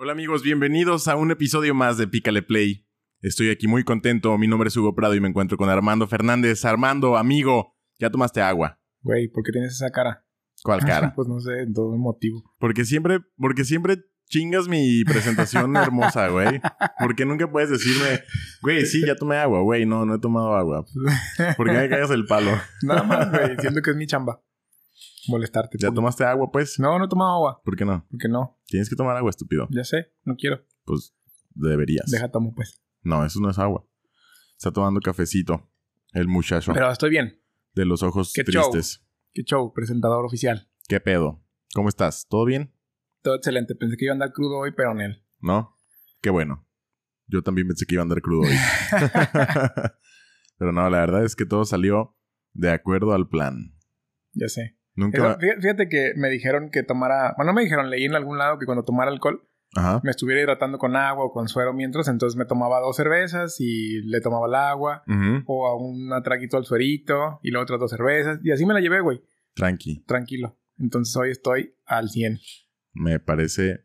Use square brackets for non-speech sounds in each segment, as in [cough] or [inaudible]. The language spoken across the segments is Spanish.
Hola amigos, bienvenidos a un episodio más de Pícale Play. Estoy aquí muy contento, mi nombre es Hugo Prado y me encuentro con Armando Fernández. Armando, amigo, ya tomaste agua. Güey, ¿por qué tienes esa cara? ¿Cuál [laughs] cara? pues no sé, todo el motivo. Porque siempre, porque siempre chingas mi presentación [laughs] hermosa, güey. Porque nunca puedes decirme, güey, sí, ya tomé agua, güey, no, no he tomado agua. ¿Por qué me [laughs] cagas el palo? Nada más, güey, siento que es mi chamba. Molestarte. ¿Ya tomaste agua, pues? No, no he tomado agua. ¿Por qué no? ¿Por qué no? Tienes que tomar agua, estúpido. Ya sé, no quiero. Pues deberías. Deja tomo, pues. No, eso no es agua. Está tomando cafecito. El muchacho Pero estoy bien. de los ojos Qué show. tristes. Qué show, presentador oficial. ¿Qué pedo? ¿Cómo estás? ¿Todo bien? Todo excelente. Pensé que iba a andar crudo hoy, pero en él. ¿No? Qué bueno. Yo también pensé que iba a andar crudo hoy. [laughs] [laughs] Pero no, la verdad es que todo salió de acuerdo al plan. Ya sé. Nunca... Eso, fíjate que me dijeron que tomara... Bueno, no me dijeron, leí en algún lado que cuando tomara alcohol Ajá. me estuviera hidratando con agua o con suero mientras. Entonces me tomaba dos cervezas y le tomaba el agua. O a un traguito al suerito y luego otras dos cervezas. Y así me la llevé, güey. Tranqui. Tranquilo. Entonces hoy estoy al 100. Me parece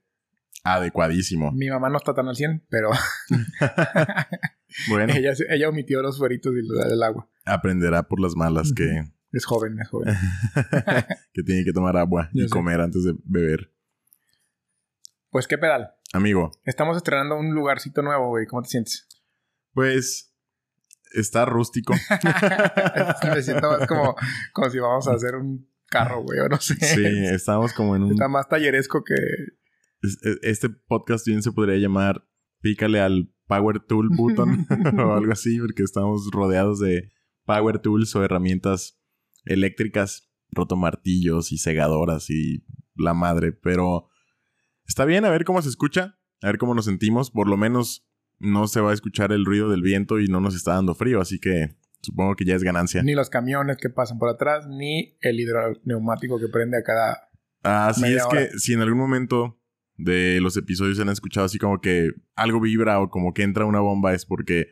adecuadísimo. Mi mamá no está tan al 100, pero [laughs] Bueno, [laughs] ella, ella omitió los sueritos y del agua. aprenderá por las malas que, Es joven, es joven. [laughs] que tiene que tomar agua y sé. comer antes de beber. Pues qué pedal. Amigo, Estamos estrenando un lugarcito nuevo, güey. ¿Cómo te sientes? pues está rústico. [laughs] Me siento más como, como si vamos a hacer un carro, güey, o no sé. Sí, estamos como en un... Está más talleresco que... es- Este podcast bien se podría llamar Pícale al Power Tool [laughs] Button o algo así, porque estamos rodeados de Power Tools o herramientas eléctricas, rotomartillos y segadoras y la madre, pero está bien a ver cómo se escucha, a ver cómo nos sentimos, por lo menos no se va a escuchar el ruido del viento y no nos está dando frío, así que supongo que ya es ganancia. Ni los camiones que pasan por atrás, ni el hidroneumático que prende a cada... Así media es hora. que si en algún momento de los episodios han escuchado así como que algo vibra o como que entra una bomba es porque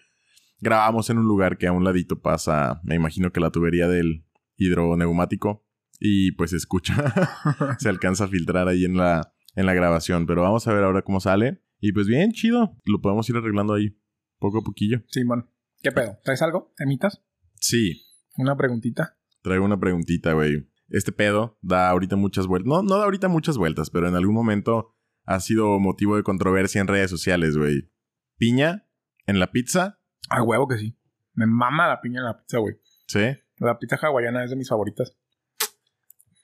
grabamos en un lugar que a un ladito pasa, me imagino que la tubería del hidroneumático y pues se escucha, [laughs] se alcanza a filtrar ahí en la, en la grabación, pero vamos a ver ahora cómo sale y pues bien, chido, lo podemos ir arreglando ahí poco a poquillo. Simón. ¿Qué pedo? ¿Traes algo? ¿Emitas? Sí, Una preguntita. Traigo una preguntita, güey. Este pedo da ahorita muchas vueltas. No, no da ahorita muchas vueltas, pero en algún momento ha sido motivo de controversia en redes sociales, güey. Piña en la pizza, A huevo que sí. Me mama la piña en la pizza, güey. ¿sí? La pizza hawaiana es de mis favoritas.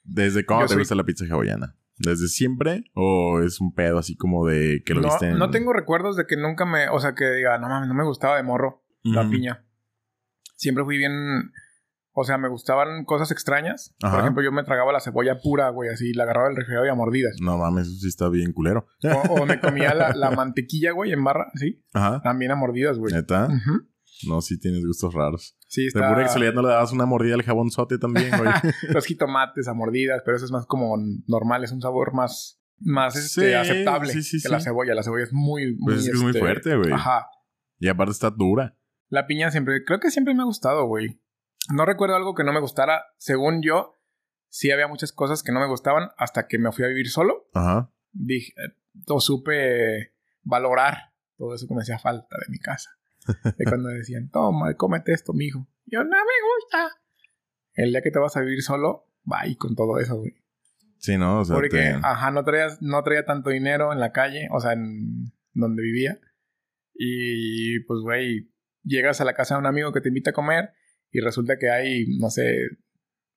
¿Desde cuándo te soy- gusta la pizza hawaiana? ¿Desde siempre? ¿O es un pedo así como de que lo no, viste en... no tengo recuerdos de que nunca me... O sea, que diga, no mames, no me gustaba de morro la piña. Siempre fui bien... O sea, me gustaban cosas extrañas. Ajá. Por ejemplo, yo me tragaba la cebolla pura, güey, así. La agarraba del refrigerador y a mordidas. No mames, eso sí está bien culero. O, o me [laughs] comía la, la mantequilla, güey, en barra, ¿sí? Ajá. También a mordidas, güey. ¿Neta? No, sí tienes gustos raros. Sí, De está... pura casualidad no le dabas una mordida al jabonzote también, güey. [laughs] Los jitomates a mordidas, pero eso es más como normal. Es un sabor más... Más Sí, este, aceptable sí, sí, que la cebolla. La cebolla es muy... muy Pues es es muy este, fuerte, güey. Ajá. Y aparte está dura. La piña siempre, creo que siempre me ha gustado, güey. No recuerdo algo que no me gustara. Según yo, sí había muchas cosas que no me gustaban hasta que me fui a vivir solo. Ajá. Dije, eh, o supe valorar todo eso que me hacía falta de mi casa. De cuando decían, toma, cómete esto, mijo. Yo, no me gusta. El día que te vas a vivir solo, bye con todo eso, güey. Sí, ¿no? O sea, Porque, te- ajá, no traía, no traía tanto dinero en la calle, o sea, en donde vivía. Y pues, güey, llegas a la casa de un amigo que te invita a comer y resulta que hay, no sé,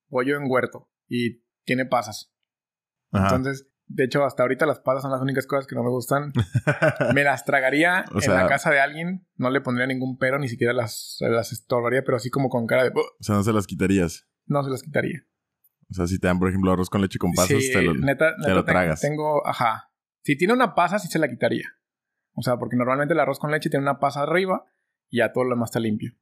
pollo en huerto y tiene pasas. Ajá. Entonces, de hecho, hasta ahorita las pasas son las únicas cosas que no me gustan. [laughs] Me las tragaría O en sea- la casa de alguien, no le pondría ningún pero, ni siquiera las, las estorbaría, pero así como con cara de... "Ugh", O sea, no se las quitarías. No se las quitaría. O sea, si te dan, por ejemplo, arroz con leche con pasas, Sí, te lo... neta, neta lo te- tragas. Tengo, ajá. Si tiene una pasa, sí se la quitaría. O sea, porque normalmente el arroz con leche tiene una pasa arriba y ya todo lo demás está limpio.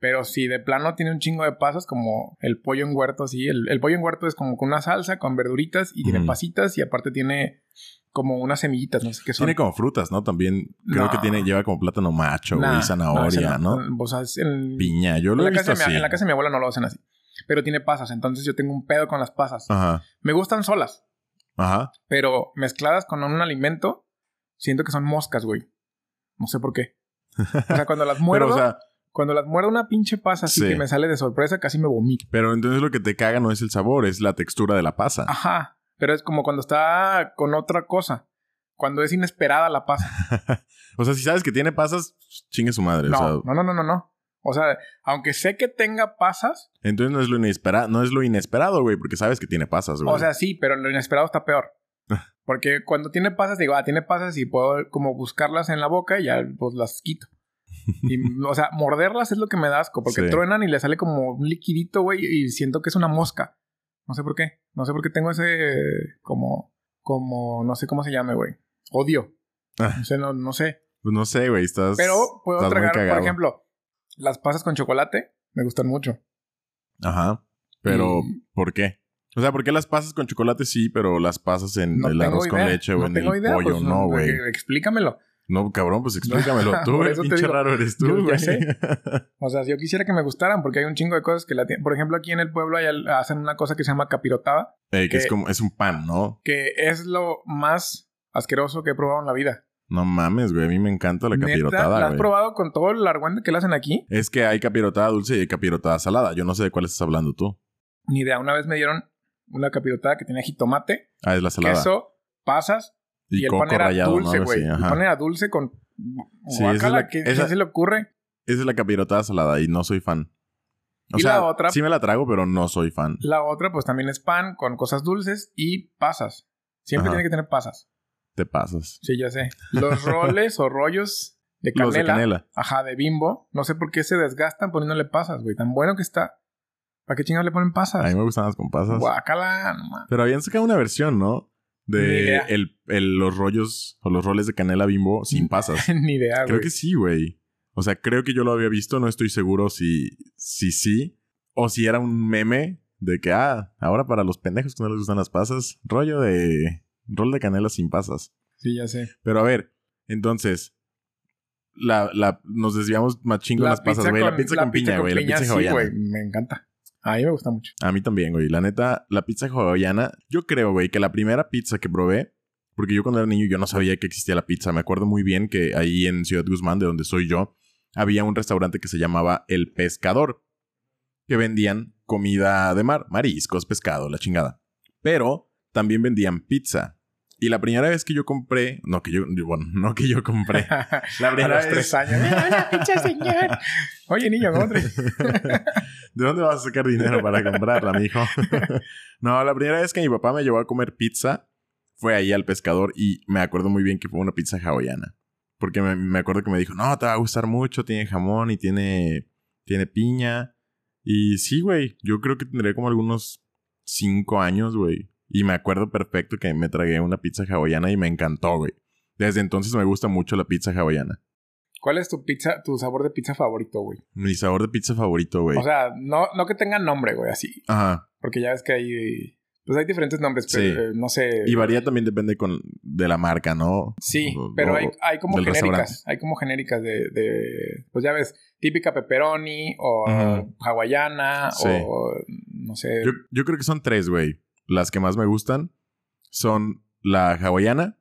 Pero si de plano tiene un chingo de pasas, como el pollo en huerto, sí. El, el pollo en huerto es como con una salsa, con verduritas y tiene pasitas y aparte tiene como unas semillitas, no sé qué son. Tiene como frutas, ¿no? También creo No. que tiene, lleva como plátano macho, Nah, güey, zanahoria, ¿no? O sea, es en, Piña, yo lo he visto mi, así. en la casa de mi abuela no lo hacen así. Pero tiene pasas, entonces yo tengo un pedo con las pasas. Ajá, Me gustan solas, ajá. pero mezcladas con un alimento siento que son moscas, güey. No sé por qué. O sea, cuando las muerdo, [laughs] Pero, o sea, cuando las muerdo una pinche pasa así Sí. que me sale de sorpresa, casi me vomito. pero entonces lo que te caga no es el sabor, es la textura de la pasa. Ajá. Pero es como cuando está con otra cosa. Cuando es inesperada la pasa. [laughs] o sea, si sabes que tiene pasas, chingue su madre. o No, sea, no, no, no, no, no. O sea, aunque sé que tenga pasas, entonces no es lo inesperado, no es lo inesperado, güey, porque sabes que tiene pasas, güey. o sea, sí, pero lo inesperado está peor. [laughs] Porque cuando tiene pasas, digo, ah, tiene pasas y puedo como buscarlas en la boca y ya pues las quito. Y, o sea, morderlas es lo que me da asco, porque Sí. truenan y le sale como un liquidito, güey, y siento que es una mosca. No sé por qué. No sé por qué tengo ese como, como, no sé cómo se llame, güey. Odio. Ah. No sé, no, no sé. Pues no sé, güey, estás. Pero puedo estás tragar, por ejemplo, las pasas con chocolate. Me gustan mucho. Ajá. Pero, Y- ¿por qué? O sea, ¿por qué las pasas con chocolate sí, pero las pasas en No el arroz con leche o no en el idea, pollo? pues, no, güey. Explícamelo. No, cabrón, pues explícamelo [laughs] tú, güey. Pinche digo. raro eres tú, güey. [laughs] O sea, si yo quisiera que me gustaran, porque hay un chingo de cosas que la tienen. Por ejemplo, aquí en el pueblo hay hacen una cosa que se llama capirotada, Ey, que es como, es un pan, ¿no? que es lo más asqueroso que he probado en la vida. No mames, güey. A mí me encanta la capirotada, ¿La has güey. probado con todo el argüente que le hacen aquí? Es que hay capirotada dulce y hay capirotada salada. Yo no sé de cuál estás hablando tú. Ni idea. Una vez me dieron una capirotada que tenía jitomate, Ah, es la salada. queso, pasas y, y, el coco pan era rallado, ¿no? dulce, güey. así, el ajá. pan era dulce con... Sí, esa es ¿qué, esa- qué se le ocurre? Esa es la capirotada salada y no soy fan. O Y sea, la otra- sí me la trago, pero no soy fan. La otra, pues también es pan con cosas dulces y pasas. Siempre Ajá. tiene que tener pasas. Te pasas. Sí, ya sé. Los roles o rollos de canela. [laughs] Los de canela. Ajá, de bimbo. No sé por qué se desgastan poniéndole pasas, güey. Tan bueno que está. ¿Para qué chingados le ponen pasas? A mí me gustan las con pasas. Guácala, no. Pero habían sacado una versión, ¿no? De el, el- los rollos o los roles de canela bimbo sin [laughs] pasas. Ni idea, Creo que sí, güey. O sea, creo que yo lo había visto. No estoy seguro si, si sí. O si era un meme de que, ah, ahora para los pendejos que no les gustan las pasas, rollo de rol de canela sin pasas. Sí, ya sé. Pero a ver, entonces, la, la, nos desviamos más chingo en las pasas, güey. La pizza con piña, güey. La pizza sí, hawaiana. güey. Me encanta. A mí me gusta mucho. A mí también, güey. La neta, la pizza hawaiana, yo creo, güey, que la primera pizza que probé, porque yo cuando era niño yo no sabía que existía la pizza. Me acuerdo muy bien que ahí en Ciudad Guzmán, de donde soy yo, había un restaurante que se llamaba El Pescador, que vendían comida de mar, mariscos, pescado, la chingada. Pero también vendían pizza. Y la primera vez que yo compré, no que yo, bueno, [laughs] no que yo compré. [laughs] La A primera los vez- tres años. [laughs] ¡Mira la pinche señor! Oye, niño, ¿cómo te... ¿De dónde vas a sacar dinero para comprarla, mijo? no, la primera vez que mi papá me llevó a comer pizza fue ahí al pescador y me acuerdo muy bien que fue una pizza hawaiana. Porque me, me acuerdo que me dijo, no, te va a gustar mucho, tiene jamón y tiene, tiene piña. Y sí, güey, yo creo que tendría como algunos cinco años, güey. Y me acuerdo perfecto que me tragué una pizza hawaiana y me encantó, güey. Desde entonces me gusta mucho la pizza hawaiana. ¿Cuál es tu pizza, tu sabor de pizza favorito, güey? Mi sabor de pizza favorito, güey. O sea, no, no que tenga nombre, güey, así. Ajá. Porque ya ves que hay... Pues hay diferentes nombres, pero Sí. eh, no sé... Y varía también depende con, de la marca, ¿no? Sí, O- pero o- hay, hay como genéricas. Hay como genéricas de, de... Pues ya ves, típica pepperoni o hawaiana Sí. o... No sé... Yo, yo creo que son tres, güey. Las que más me gustan son la hawaiana,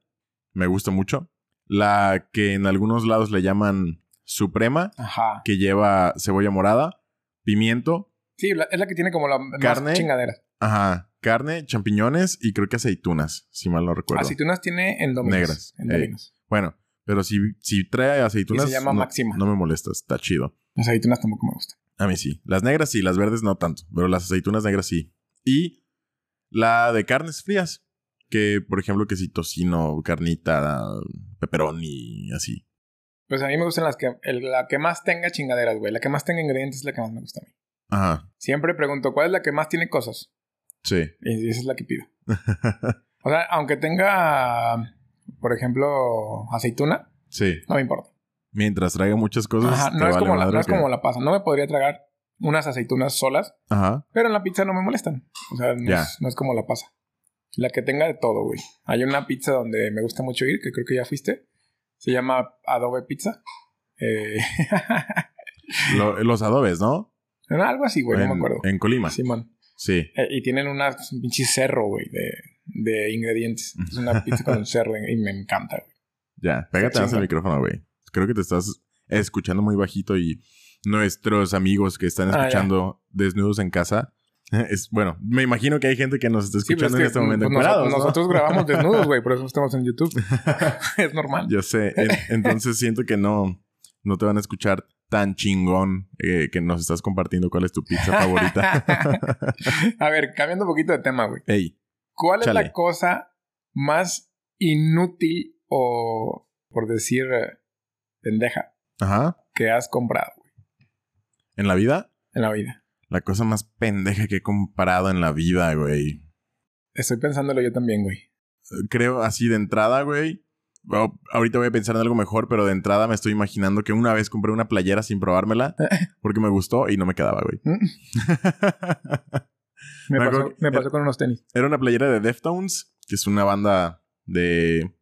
me gusta mucho. La que en algunos lados le llaman suprema, Ajá. que lleva cebolla morada, pimiento, Sí, la- es la que tiene como la Carne. más chingadera. ajá, carne, champiñones y creo que aceitunas, si mal no recuerdo. Aceitunas tiene en Domino's. Negras. En. Domino's. Bueno, pero si, si trae aceitunas, Y se llama no, Máxima. no me molesta, está chido. Las aceitunas tampoco me gustan. A mí sí. Las negras sí, las verdes no tanto, pero las aceitunas negras sí. Y la de carnes frías, que por ejemplo que si tocino, carnita, pepperoni, así. Pues a mí me gustan las que... el- la que más tenga chingaderas, güey. La que más tenga ingredientes es la que más me gusta a mí. Ajá, Siempre pregunto, ¿cuál es la que más tiene cosas? sí. Y esa es la que pido. [laughs] O sea, aunque tenga, por ejemplo, aceituna, sí. no me importa. Mientras traiga muchas cosas, Ajá, no, es vale como, la, no es como la pasa. No me podría tragar unas aceitunas solas, Ajá, pero en la pizza no me molestan. O sea, no, es, no es como la pasa. La que tenga de todo, güey. Hay una pizza donde me gusta mucho ir, que creo que ya fuiste. Se llama Adobe Pizza. Eh, [laughs] Lo- los adobes, ¿no? algo así, güey, no me acuerdo. En Colima. Simón. Sí. Eh, y tienen una, un pinche cerro, güey, de, de ingredientes. Es una [laughs] pizza con un cerro y me encanta, güey. Ya, pégate más el micrófono, güey. Creo que te estás escuchando muy bajito y nuestros amigos que están Ah, escuchando desnudos en casa. [laughs] Es, bueno, me imagino que hay gente que nos está Sí, pero es escuchando que, en este momento pues, nosotros, ¿no? nosotros grabamos [laughs] desnudos, güey, por eso estamos en YouTube. [laughs] es normal. Yo sé. En- entonces siento que no, no te van a escuchar tan chingón eh, que nos estás compartiendo cuál es tu pizza favorita. A ver, cambiando un poquito de tema, güey. Ey, ¿Cuál es la cosa más inútil o, por decir, eh, pendeja ajá. que has comprado En la vida, en la vida? la cosa más pendeja que he comprado en la vida, güey. Estoy pensándolo yo también, güey. creo así de entrada, güey. Bueno, ahorita voy a pensar en algo mejor, pero de entrada me estoy imaginando que una vez compré una playera sin probármela [laughs] porque me gustó y no me quedaba, güey. [laughs] Me, Me pasó, me con unos tenis. Era una playera de Deftones, que es una banda de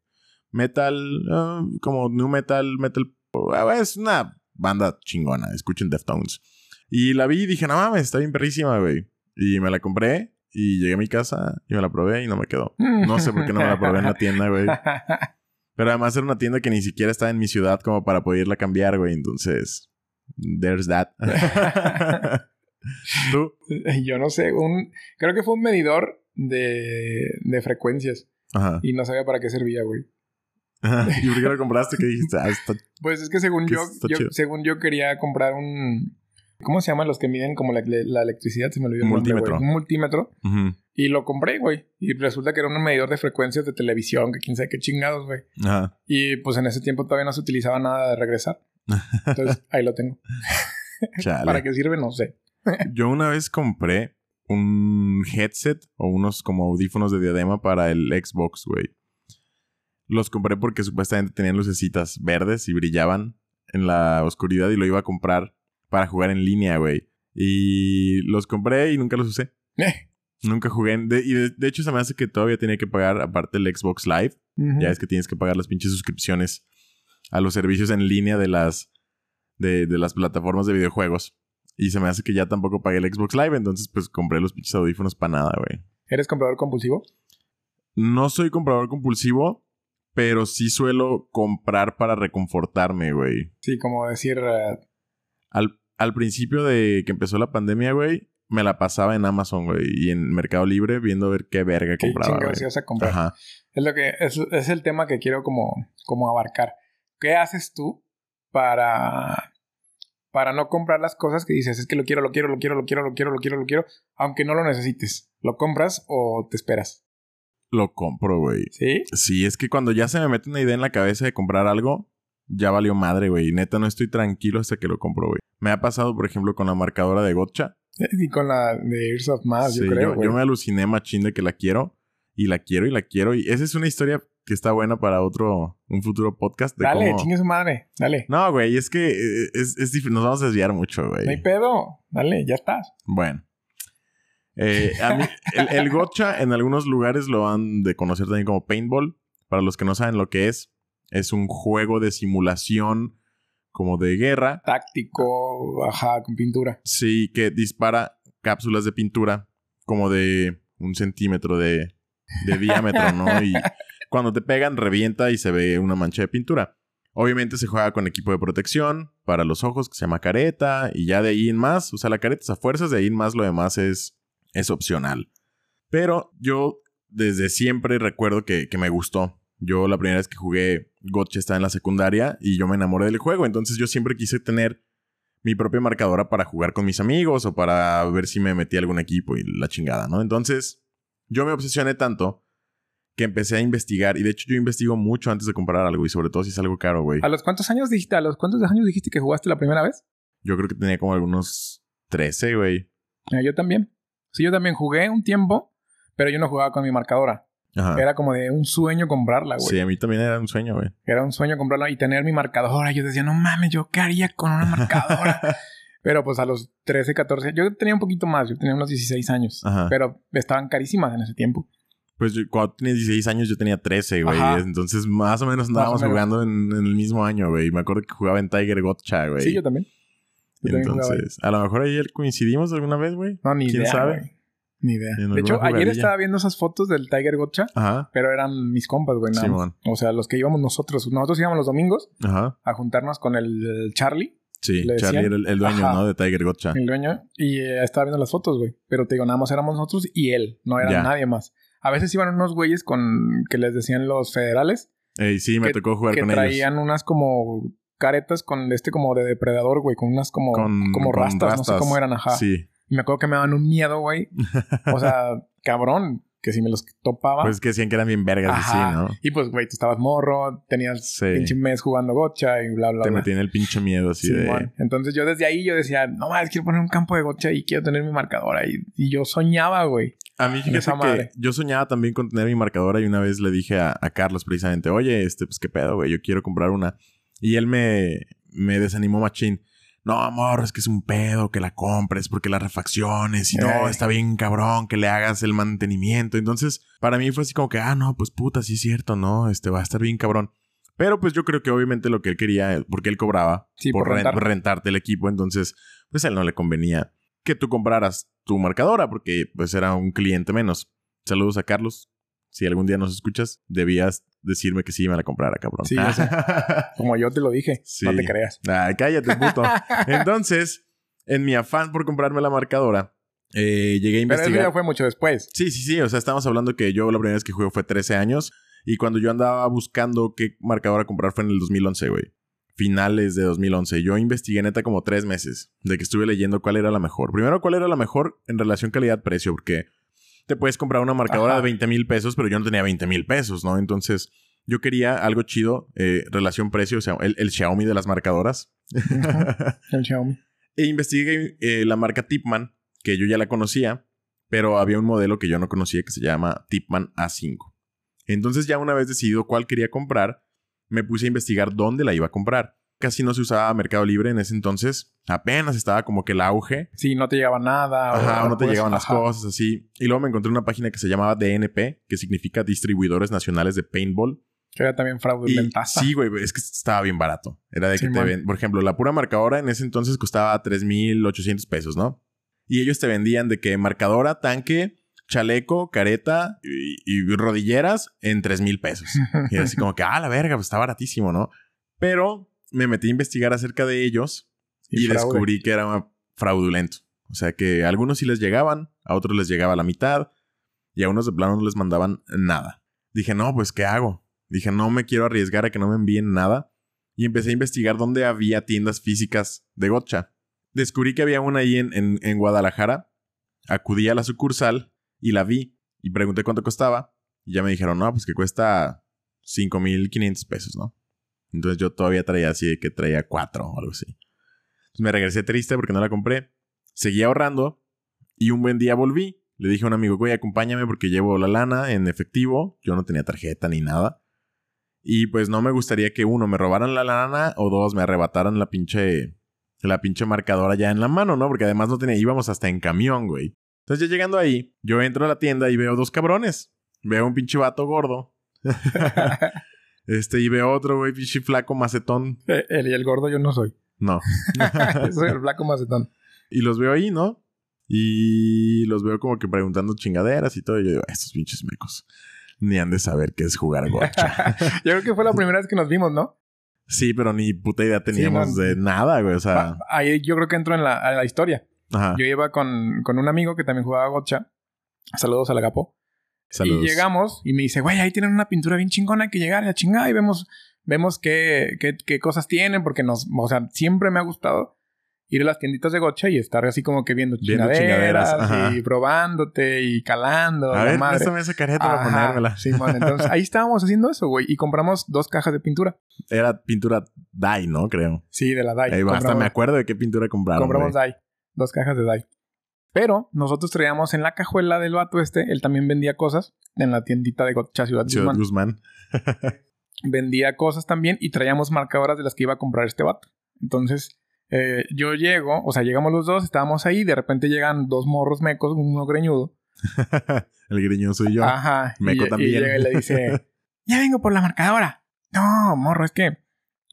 metal, ah, como new metal, metal. ah, es una banda chingona. Escuchen Deftones. Y la vi y dije, no mames, está bien perrísima, güey. Y me la compré y llegué a mi casa y me la probé y no me quedó. No sé por qué no me la probé en la tienda, güey. [laughs] Pero además era una tienda que ni siquiera estaba en mi ciudad como para poderla cambiar, güey. Entonces, there's that. [laughs] ¿Tú? yo no sé, un, creo que fue un medidor de, de frecuencias Ajá. y no sabía para qué servía, güey. ¿Y por qué lo compraste? ¿Qué dijiste? Ah, está... [laughs] Pues es que según Que yo, según yo quería comprar un... ¿Cómo se llaman los que miden como la, la electricidad? Se me olvidó el Multímetro. Un multímetro. Y lo compré, güey. Y resulta que era un medidor de frecuencias de televisión, que quién sabe qué chingados, güey. Ajá. Y pues en ese tiempo todavía no se utilizaba nada de regresar. [laughs] Entonces ahí lo tengo. [laughs] ¿Para qué sirve? No sé. Yo una vez compré un headset o unos como audífonos de diadema para el Xbox, güey. Los compré porque supuestamente tenían lucecitas verdes y brillaban en la oscuridad y lo iba a comprar para jugar en línea, güey. Y los compré y nunca los usé. Eh. Nunca jugué. de- y de, de hecho se me hace que todavía tenía que pagar aparte el Xbox Live. Ya es que tienes que pagar las pinches suscripciones a los servicios en línea de las, de, de las plataformas de videojuegos. Y se me hace que ya tampoco pagué el Xbox Live, entonces pues compré los pinches audífonos para nada, güey. ¿Eres comprador compulsivo? No soy comprador compulsivo, pero sí suelo comprar para reconfortarme, güey. Sí, como decir... eh, Al, al principio de que empezó la pandemia, güey, me la pasaba en Amazon, güey, y en Mercado Libre viendo ver qué verga ¿Qué compraba, ibas a comprar? Ajá. Es lo que es, es el tema que quiero como, como abarcar. ¿Qué haces tú para para no comprar las cosas que dices, es que lo quiero, lo quiero, lo quiero, lo quiero, lo quiero, lo quiero, lo quiero, aunque no lo necesites? ¿Lo compras o te esperas? Lo compro, güey. ¿Sí? Sí, es que cuando ya se me mete una idea en la cabeza de comprar algo, ya valió madre, güey. Neta, no estoy tranquilo hasta que lo compro, güey. Me ha pasado, por ejemplo, con la marcadora de Gotcha. [laughs] Y con la de Airsoft más, Sí, yo creo, yo, yo me aluciné machín de que la quiero. Y la quiero y la quiero. Y esa es una historia que está buena para otro, un futuro podcast. De Dale, cómo... chingue su madre. Dale. No, güey, es que eh, es, es difícil. Nos vamos a desviar mucho, güey. No hay pedo. Dale, ya estás. Bueno. Eh, a mí, el, el gotcha en algunos lugares lo han de conocer también como paintball. Para los que no saben lo que es, es un juego de simulación como de guerra. Táctico, ajá, con pintura. Sí, que dispara cápsulas de pintura como de un centímetro de, de [laughs] diámetro, ¿no? Y cuando te pegan, revienta y se ve una mancha de pintura. Obviamente se juega con equipo de protección para los ojos que se llama careta y ya de ahí en más, o sea, la careta es a fuerzas, de ahí en más lo demás es, es opcional. Pero yo desde siempre recuerdo que, que me gustó. Yo la primera vez que jugué Gotcha estaba en la secundaria y yo me enamoré del juego, entonces yo siempre quise tener mi propia marcadora para jugar con mis amigos o para ver si me metí a algún equipo y la chingada, ¿no? Entonces yo me obsesioné tanto que empecé a investigar y de hecho yo investigo mucho antes de comprar algo y sobre todo si es algo caro, güey. ¿A los cuántos años dijiste? ¿A los cuántos años dijiste que jugaste la primera vez? Yo creo que tenía como algunos 13, güey. Ah, yo también. Sí, yo también jugué un tiempo, pero yo no jugaba con mi marcadora. Ajá. Era como de un sueño comprarla, güey. Sí, a mí también era un sueño, güey. Era un sueño comprarla y tener mi marcadora. Yo decía, no mames, ¿yo qué haría con una marcadora? [laughs] pero pues a los 13, 14, yo tenía un poquito más, yo tenía unos 16 años. Ajá. Pero estaban carísimas en ese tiempo. Pues yo- cuando tenía 16 años yo tenía 13, güey. Entonces más o menos o andábamos menos. jugando en, en el mismo año, güey. Me acuerdo que jugaba en Tiger Gotcha, güey. Sí, yo también. Entonces, a lo mejor ayer coincidimos alguna vez, güey. No, ni ¿Quién idea, sabe? Ni idea. De hecho, ayer estaba viendo esas fotos del Tiger Gotcha, Ajá. pero eran mis compas, güey. Simón. O sea, los que íbamos nosotros. Nosotros íbamos los domingos Ajá. a juntarnos con el, el Charlie, Sí, ¿Le Charlie era el, el dueño, Ajá. ¿no? De Tiger Gotcha. el dueño, y eh, estaba viendo las fotos, güey. Pero te digo, nada más éramos nosotros y él, no era Ya. nadie más. A veces iban unos güeyes con que les decían los federales, Ey, sí, me que- tocó jugar que con ellos. traían unas como caretas con este como de depredador, güey, con unas como, Con, como con rastas, no sé cómo eran, ajá. Sí. Y me acuerdo que me daban un miedo, güey. [laughs] O sea, cabrón, que si me los topaba. Pues que decían que eran bien vergas y sí, ¿no? Y pues, güey, tú estabas morro, tenías Sí. pinche mes jugando gocha y bla, bla, Te bla. metían el pinche miedo así de... Simón. Entonces yo desde ahí yo decía, no mames, quiero poner un campo de gocha y quiero tener mi marcador ahí. Y yo soñaba, güey. A mí, fíjate que madre. yo soñaba también con tener mi marcadora y una vez le dije a, a Carlos precisamente, oye, este, pues qué pedo, güey, yo quiero comprar una. Y él me, me desanimó machín. No, amor, es que es un pedo que la compres porque las refacciones y no, Ey. está bien cabrón que le hagas el mantenimiento. Entonces, para mí fue así como que, ah, no, pues puta, sí es cierto, ¿no? Este va a estar bien cabrón. Pero pues yo creo que obviamente lo que él quería, porque él cobraba Sí, por ren- rentar. rentarte el equipo, entonces pues a él no le convenía que tú compraras tu marcadora porque pues era un cliente menos. Saludos a Carlos. Si algún día nos escuchas, debías decirme que sí me la comprara, cabrón. Sí. [laughs] Como yo te lo dije, Sí. no te creas. Ay, cállate, puto. [laughs] Entonces, en mi afán por comprarme la marcadora, eh, llegué a Pero eso investigar. ya fue mucho después. Sí, sí, sí. O sea, estamos hablando que yo la primera vez que jugué fue 13 años. Y cuando yo andaba buscando qué marcadora comprar fue en el 2011, güey. Finales de 2011. Yo investigué neta como tres meses de que estuve leyendo cuál era la mejor. Primero, cuál era la mejor en relación calidad-precio, porque te puedes comprar una marcadora Ajá. de 20 mil pesos, pero yo no tenía 20 mil pesos, ¿no? Entonces, yo quería algo chido, eh, relación-precio, o sea, el, el Xiaomi de las marcadoras. El Xiaomi. [laughs] E investigué eh, la marca Tipman, que yo ya la conocía, pero había un modelo que yo no conocía que se llama Tipman A5. Entonces ya una vez decidido cuál quería comprar, me puse a investigar dónde la iba a comprar. Casi no se usaba Mercado Libre en ese entonces, apenas estaba como que el auge. Sí, no te llegaba nada. Ajá, o no te llegaban las cosas así. Y luego me encontré una página que se llamaba DNP, que significa Distribuidores Nacionales de Paintball. Que era también Y fraudulentaza. sí, güey, es que estaba bien barato. Era de que te ven, por ejemplo, la pura marcadora en ese entonces costaba 3.800 pesos, ¿no? Y ellos te vendían de que marcadora, tanque, chaleco, careta y, y rodilleras en 3.000 pesos. Y era así como que, [laughs] ah, la verga, pues está baratísimo, ¿no? Pero me metí a investigar acerca de ellos y, descubrí que era fraudulento. O sea que a algunos sí les llegaban, a otros les llegaba la mitad y a unos de plano no les mandaban nada. Dije, no, pues ¿qué hago? Dije, no me quiero arriesgar a que no me envíen nada. Y empecé a investigar dónde había tiendas físicas de gotcha. Descubrí que había una ahí en, en, en Guadalajara. Acudí a la sucursal y la vi y pregunté cuánto costaba. Y ya me dijeron, no, pues que cuesta 5.500 pesos, ¿no? Entonces yo todavía traía así de que traía 4 o algo así. Entonces me regresé triste porque no la compré. Seguí ahorrando y un buen día volví. Le dije a un amigo, güey, acompáñame porque llevo la lana en efectivo. Yo no tenía tarjeta ni nada. Y pues no me gustaría que uno me robaran la lana o dos me arrebataran la pinche la pinche marcadora ya en la mano, ¿no? Porque además no tenía íbamos hasta en camión, güey. Entonces ya llegando ahí, yo entro a la tienda y veo dos cabrones. Veo un pinche vato gordo. [laughs] [laughs] este y veo otro güey pinche flaco macetón. Eh, El y el gordo yo no soy. No. [laughs] soy el flaco macetón. Y los veo ahí, ¿no? Y los veo como que preguntando chingaderas y todo. Y yo digo, estos pinches mecos. Ni han de saber qué es jugar [laughs] gocha. Yo creo que fue la primera vez que nos vimos, ¿no? sí, pero ni puta idea teníamos no. de nada, güey. O sea, Ah, Ahí yo creo que entro en la, a la historia. ajá. Yo iba con, con un amigo que también jugaba gocha. Saludos al Agapo. Saludos. Y llegamos y me dice, güey, ahí tienen una pintura bien chingona, hay que llegar a la chingada y vemos, vemos qué, qué, qué cosas tienen, porque nos, o sea, siempre me ha gustado ir a las tienditas de gocha y estar así como que viendo Viendo chingaderas, chingaderas, y probándote y calando. A la ver, madre. préstame esa careta para ponérmela. Simón, entonces ahí estábamos haciendo eso, güey, y compramos dos cajas de pintura. Era pintura dye, ¿no? Creo. Sí, de la DAI. Ahí va, hasta me acuerdo de qué pintura compraron. compramos güey. DAI. Dos cajas de DAI. Pero nosotros traíamos en la cajuela del vato este, él también vendía cosas en la tiendita de Gocha Ciudad Ciudad Guzmán. Guzmán. [laughs] Vendía cosas también y traíamos marcadoras de las que iba a comprar este vato. Entonces, eh, yo llego, o sea, llegamos los dos, estábamos ahí, de repente llegan dos morros mecos, uno greñudo. [laughs] El griñoso y yo. Ajá. Meco y, también. Y llega y le dice, [laughs] ya vengo por la marcadora. No, morro, es que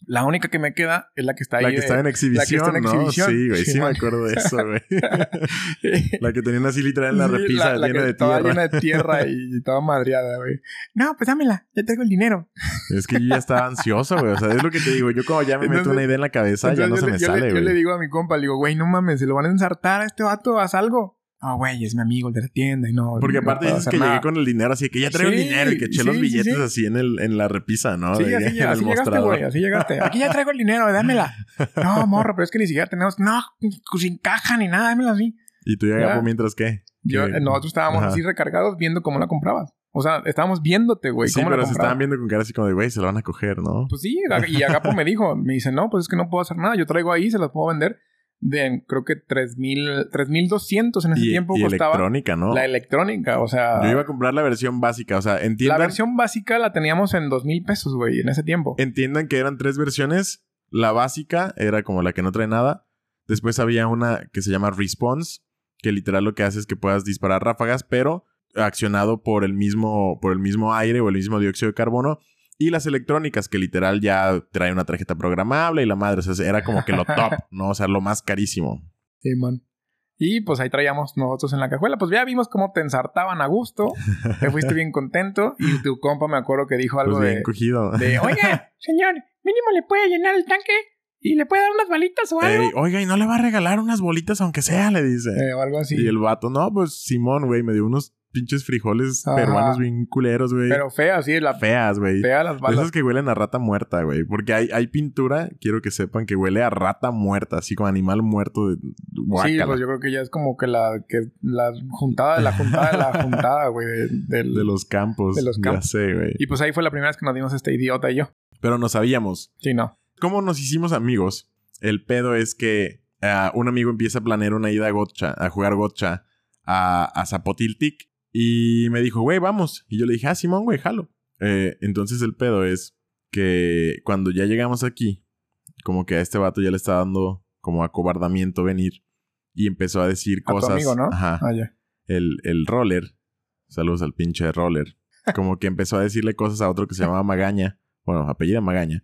La única que me queda es la que está ahí. La que de- estaba en exhibición, en ¿no? exhibición. Sí, güey, sí, me acuerdo de eso, güey. [laughs] la que tenían así literal en la repisa la llena que de estaba tierra. llena de tierra y toda madreada, güey. No, pues dámela, ya tengo el dinero. Es que yo ya estaba ansioso, güey. O sea, es lo que te digo. Yo como ya me meto Entonces- una idea en la cabeza, ya no Entonces se me le- le- sale, Yo le güey. digo a mi compa, le digo, güey, no mames, se lo van a ensartar a este vato, haz algo. Ah, güey, es mi amigo el de la tienda y no. Porque no aparte puedo dices que nada. llegué con el dinero así que ya traigo el Sí, dinero y que eché sí, los billetes sí. así en el en la repisa, ¿no? Sí, De- así, en el así llegaste, mostrador. güey, así llegaste. Aquí ya traigo el dinero, dámela. [laughs] No, morro, pero es que ni siquiera tenemos. No, pues, sin caja ni nada, dámela así. Y tú ya, mientras qué? Yo, Que- nosotros estábamos Ajá. así recargados viendo cómo la comprabas. O sea, estábamos viéndote, güey. Sí, cómo pero la se estaban viendo con cara así como de, güey, se lo van a coger, ¿no? Pues sí, y Agapo me dijo, me dice, no, pues es que no puedo hacer nada. Yo traigo ahí, se las puedo vender de creo que 3,000, 3,200 en ese y tiempo y costaba electrónica, ¿no? la electrónica. O sea, Yo iba a comprar la versión básica. O sea, la entiendan, versión básica la teníamos en 2,000 pesos, güey, en ese tiempo. entiendan que eran tres versiones. La básica era como la que no trae nada. Después había una que se llama Response, que literal lo que hace es que puedas disparar ráfagas, pero accionado por el mismo, por el mismo aire o el mismo dióxido de carbono. Y las electrónicas, que literal ya trae una tarjeta programable y la madre, o sea, era como que lo top, [laughs] ¿no? O sea, lo más carísimo. Sí, man. Y pues ahí traíamos nosotros en la cajuela. Pues ya vimos cómo te ensartaban a gusto. Te fuiste bien contento. Y tu compa me acuerdo que dijo algo Pues bien de, cogido. de, oiga, señor, mínimo le puede llenar el tanque y le puede dar unas balitas o algo. Ey, oiga, ¿y no le va a regalar unas bolitas aunque sea? Le dice. Eh, o algo así. Y el vato, no, pues Simón, güey, me dio unos pinches frijoles Ajá. peruanos bien culeros, güey. Pero fea, sí, la feas, güey. fea las De balas. esas que huelen a rata muerta, güey. Porque hay, hay pintura, quiero que sepan, que huele a rata muerta, así como animal muerto de Sí, guácala. pues yo creo que ya es como que la, que la juntada de la juntada de la [laughs] juntada, güey. De los campos. De los campos. Ya sé, güey. Y pues ahí fue la primera vez que nos dimos este idiota y yo. Pero no sabíamos. Sí, no. ¿Cómo nos hicimos amigos? El pedo es que ah, un amigo empieza a planear una ida a gotcha, a jugar gotcha a, a Zapotiltic. Y me dijo, güey, vamos. Y yo le dije, ah, Simón, güey, jalo. Eh, entonces el pedo es que cuando ya llegamos aquí, como que a este vato ya le está dando como acobardamiento venir. Y empezó a decir A tu cosas. amigo, ¿no? Ajá. Ah. El, el roller. Saludos al pinche roller. [laughs] Como que empezó a decirle cosas a otro que se llamaba Magaña. Bueno, apellida Magaña.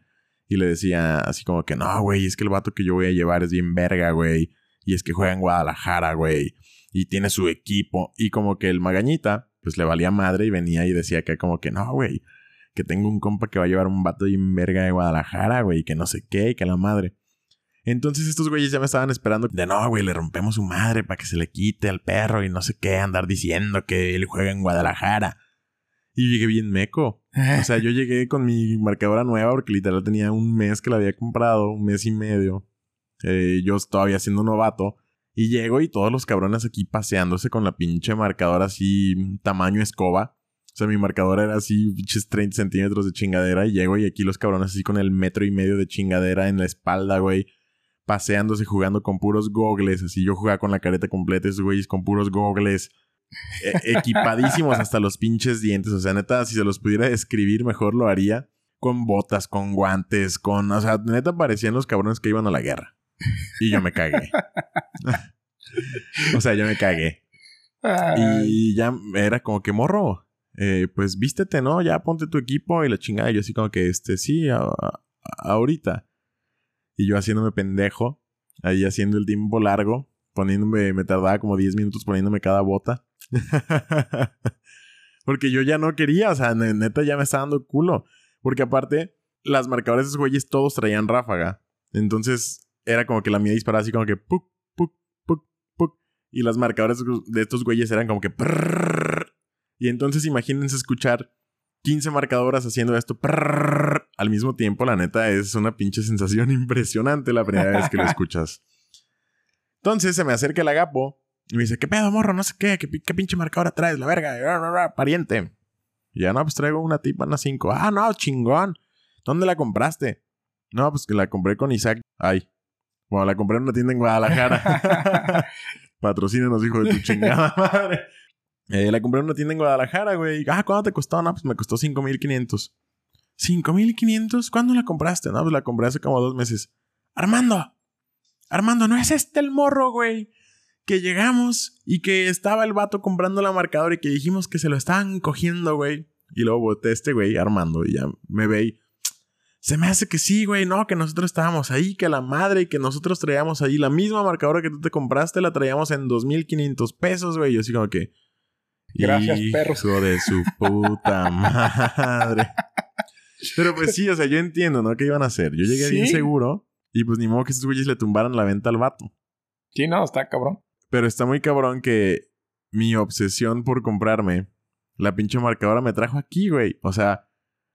Y le decía así como que, no, güey, es que el vato que yo voy a llevar es bien verga, güey. Y es que juega en Guadalajara, güey. Y tiene su equipo. Y como que el Magañita, pues le valía madre y venía y decía que como que, no, güey. Que tengo un compa que va a llevar un vato bien verga de Guadalajara, güey. Que no sé qué, y que la madre. Entonces estos güeyes ya me estaban esperando de no, güey, le rompemos su madre para que se le quite al perro y no sé qué, andar diciendo que él juega en Guadalajara. Y llegué bien meco. O sea, yo llegué con mi marcadora nueva porque literal tenía un mes que la había comprado, un mes y medio. Eh, yo todavía siendo novato. Y llego y todos los cabrones aquí paseándose con la pinche marcadora así, tamaño escoba. O sea, mi marcadora era así, pinches 30 centímetros de chingadera. Y llego y aquí los cabrones así con el metro y medio de chingadera en la espalda, güey. Paseándose, jugando con puros gogles. Así yo jugaba con la careta completa, esos güeyes con puros gogles. E- [laughs] equipadísimos hasta los pinches dientes. O sea, neta, si se los pudiera describir, mejor lo haría. Con botas, con guantes, con... O sea, neta parecían los cabrones que iban a la guerra. Y yo me cagué. o sea, yo me cagué. Ay. Y ya era como que morro. eh, pues vístete, ¿no? Ya ponte tu equipo y la chingada. Y yo así como que, este, sí, a- a- ahorita. Y yo haciéndome pendejo. Ahí haciendo el tiempo largo. Poniéndome, me tardaba como 10 minutos poniéndome cada bota. [laughs] Porque yo ya no quería, o sea, ne- neta ya me estaba dando culo. Porque aparte, las marcadores de esos güeyes todos traían ráfaga. Entonces, era como que la mía disparaba así como que puc, puc, puc, puc. Y las marcadores de estos güeyes eran como que. Y entonces imagínense escuchar 15 marcadoras haciendo esto al mismo tiempo. La neta es una pinche sensación [laughs] impresionante la primera vez que lo escuchas. Entonces se me acerca el agapo y me dice, ¿qué pedo, morro? No sé qué, ¿qué, pi- qué pinche marcadora traes? La verga, pariente. Y ya no, pues traigo una tipa, una 5. Ah, no, chingón. ¿Dónde la compraste? No, pues que la compré con Isaac. Ay. Bueno, la compré en una tienda en Guadalajara. [laughs] Patrocínenos, hijo de tu chingada [laughs] madre. Eh, la compré en una tienda en Guadalajara, güey. Ah, ¿cuánto te costó? No, pues me costó 5500. ¿5500? ¿Cuándo la compraste? No, pues la compré hace como dos meses. Armando. Armando, ¿no es este el morro, güey? Que llegamos y que estaba el vato comprando la marcadora y que dijimos que se lo estaban cogiendo, güey. Y luego boté este güey, Armando, y ya me ve y... Se me hace que sí, güey. No, que nosotros estábamos ahí, que la madre y que nosotros traíamos ahí la misma marcadora que tú te compraste, la traíamos en 2.500 pesos, güey. Yo así como que... Gracias, Hijo perros. de su puta [laughs] madre. Pero pues sí, o sea, yo entiendo, ¿no? ¿Qué iban a hacer? Yo llegué bien seguro y pues ni modo que estos güeyes le tumbaran la venta al vato. Sí, no, está cabrón. Pero está muy cabrón que mi obsesión por comprarme la pinche marcadora me trajo aquí, güey. O sea,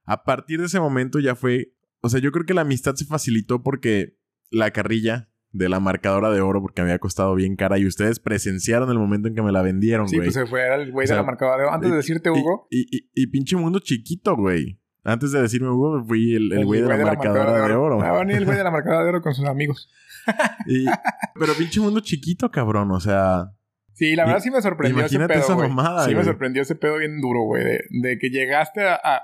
a partir de ese momento ya fue. O sea, yo creo que la amistad se facilitó porque la carrilla de la marcadora de oro, porque me había costado bien cara, y ustedes presenciaron el momento en que me la vendieron, Sí, güey. pues se fue era el güey O sea, de la marcadora. Antes de decirte, Hugo, Y, y- y pinche mundo chiquito, güey. Antes de decirme Hugo, fui el, güey de, la marcadora de oro. Va a venir el güey de la marcadora de oro con sus amigos. [laughs] Y- pero pinche mundo chiquito, cabrón. O sea, Sí, la verdad sí me sorprendió ese imagínate pedo, esa mamada, Sí me sorprendió ese pedo bien duro, güey. De, de que llegaste a... a-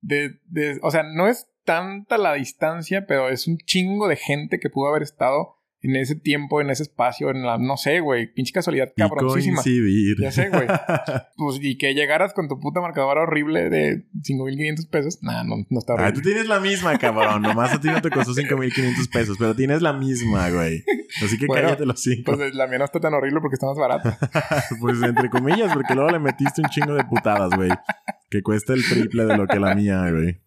de, de- o sea, no es tanta la distancia, pero es un chingo de gente que pudo haber estado en ese tiempo, en ese espacio, en la... No sé, güey. Pinche casualidad cabroncísima. coincidir. Ya sé, güey. [laughs] Pues, y que llegaras con tu puta marcadora horrible de 5.500 pesos. Nah, no, no está Ah, horrible. tú tienes la misma, cabrón. Nomás a ti no te costó 5.500 pesos, pero tienes la misma, güey. Así que Bueno, cállate los cinco. Pues la mía no está tan horrible porque está más barata. [laughs] Pues entre comillas, porque luego le metiste un chingo de putadas, güey. Que cuesta el triple de lo que la mía, güey.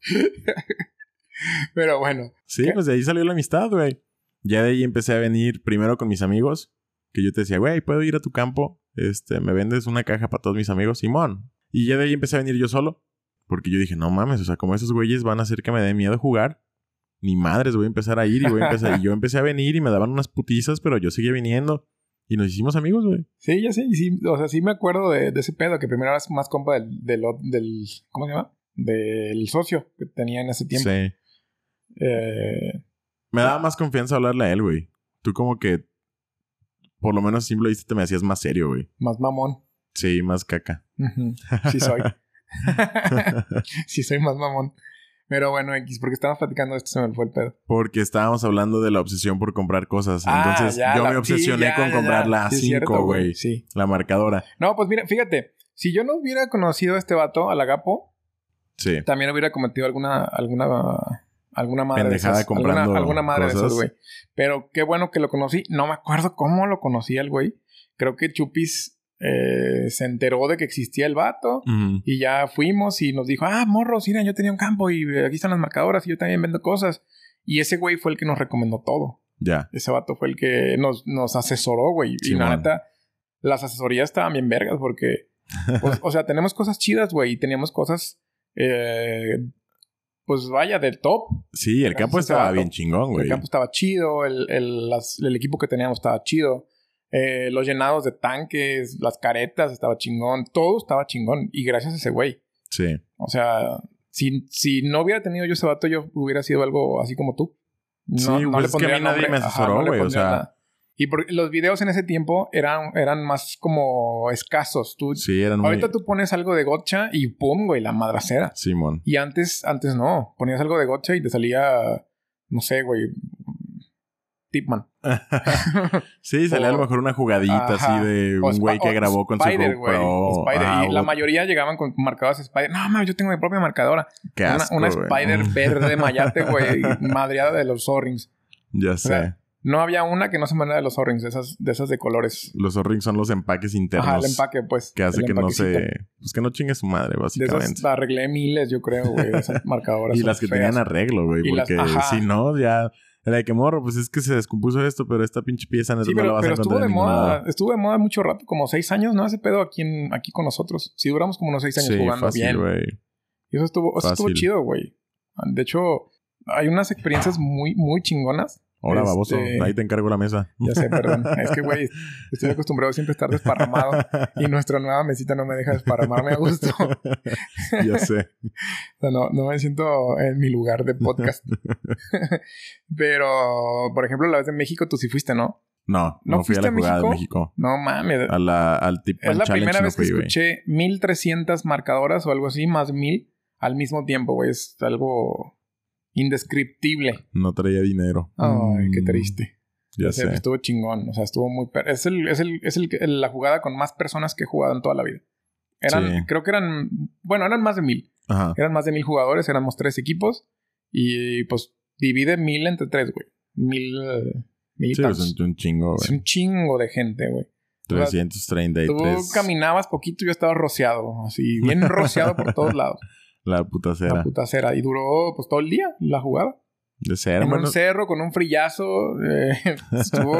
Pero bueno. Sí, ¿Qué? pues de ahí salió la amistad, güey. Ya de ahí empecé a venir primero con mis amigos. Que yo te decía, güey, ¿puedo ir a tu campo? Este, me vendes una caja para todos mis amigos, Simón. Y ya de ahí empecé a venir yo solo. Porque yo dije, no mames, o sea, como esos güeyes van a hacer que me dé miedo jugar. Ni madres, voy a empezar a ir y voy a empezar. y yo empecé a venir y me daban unas putizas, pero yo seguía viniendo. Y nos hicimos amigos, güey. Sí, ya sé. y sí, o sea, sí me acuerdo de, de ese pedo que primero eras más compa del, del, del- ¿Cómo se llama? Del socio que tenía en ese tiempo. Sí. Eh, Me daba más confianza hablarle a él, güey. Tú como que... Por lo menos simple viste te me hacías más serio, güey. más mamón. Sí, más caca. Sí soy. [laughs] sí soy más mamón. Pero bueno, X, porque estábamos platicando de esto, se me fue el pedo. Porque estábamos hablando de la obsesión por comprar cosas. Ah, Entonces ya, yo la- me obsesioné sí, ya, con ya, comprar la Sí, es cierto, 5, güey. Sí. La marcadora. No, pues mira, fíjate. Si yo no hubiera conocido a este vato, al Agapo, Sí. también hubiera cometido alguna, alguna, alguna madre Pendejada de esas. comprando Alguna, alguna madre de esas, güey. Pero qué bueno que lo conocí. No me acuerdo cómo lo conocí al güey. Creo que Chupis eh, se enteró de que existía el vato. Y ya fuimos y nos dijo, ah, morros, mira, yo tenía un campo y aquí están las marcadoras y yo también vendo cosas. Y ese güey fue el que nos recomendó todo. Ya. Ese vato fue el que nos, nos asesoró, güey. y la neta, las asesorías estaban bien vergas porque, [laughs] pues, o sea, tenemos cosas chidas, güey, y teníamos cosas, eh, pues vaya, del top. Sí, el campo estaba bien chingón, güey. El campo estaba chido, el, el, las- el equipo que teníamos estaba chido. eh, los llenados de tanques, las caretas, estaba chingón. Todo estaba chingón. Y gracias a ese güey. Sí. O sea, si, si no hubiera tenido yo ese vato, yo hubiera sido algo así como tú. No, Sí, no pues le es que a pondría mí nadie nombre. me asesoró, no güey, o sea- nada. Y por- los videos en ese tiempo eran, eran más como escasos. Tú, Sí, eran muy... ahorita tú pones algo de gotcha y pum, güey, la madracera. Simón. Y antes, antes no. Ponías algo de gotcha y te salía, no sé, güey, Tipman. [laughs] sí, [laughs] salía a lo O- mejor una jugadita Ajá. así de O un güey que o grabó con Spider, su GoPro. Spider. Ah, y la mayoría llegaban con marcadoras Spider. No, mames, yo tengo mi propia marcadora. qué una asco, una. Spider verde mayate, güey, madreada de los Zorrings. Ya sé. sea, No había una que no se manera de los Zorrings, de esas, de esas de colores. Los O-rings son los empaques internos. Ajá, el empaque, pues. Que hace que no se... Pues que no chingue su madre, De básicamente. esas arreglé miles, yo creo, güey, de esas [laughs] marcadoras. Y las que feas. tenían arreglo, güey. Las- Porque si no, ya... Era de que morro, pues es que se descompuso esto, pero esta pinche pieza neta Sí, no la pero, vas pero a estuvo de moda, estuvo de moda mucho rato, como seis años, ¿no? Ese pedo aquí, en, aquí con nosotros. Sí, duramos como unos seis años Sí, jugando fácil, bien. Y eso estuvo, eso estuvo chido, güey. De hecho, hay unas experiencias muy, muy chingonas. Ahora, Este- baboso, ahí te encargo la mesa. Ya sé, perdón. es que, güey, [laughs] estoy acostumbrado a siempre estar desparramado y nuestra nueva mesita no me deja desparramarme a gusto. [laughs] ya sé. sea, no, no me siento en mi lugar de podcast. [laughs] Pero, por ejemplo, la vez de México tú sí fuiste, ¿no? No, ¿No no, fui a la a jugada de México? No mames. A la, al Tip Es la primera no vez que fui, escuché 1300 marcadoras o algo así, más de mil al mismo tiempo, güey. Es algo indescriptible. No traía dinero. Ay, qué Mm, triste. Ya O sea, sé. Estuvo chingón. O sea, estuvo muy... Es, el, es, el, es el, la jugada con más personas que he jugado en toda la vida. Eran, Sí. creo que eran... Bueno, eran más de mil. Ajá. Eran más de mil jugadores. Éramos tres equipos. Y pues divide mil entre tres, güey. Mil. mil Sí, es un, chingo, Es güey. un chingo de gente, güey. Tú 333. caminabas poquito y yo estaba rociado, así, bien rociado por todos lados. [laughs] La puta La cera. puta cera. Y duró pues todo el día la jugada. De cera, en un cerro con un frillazo. eh, [laughs] estuvo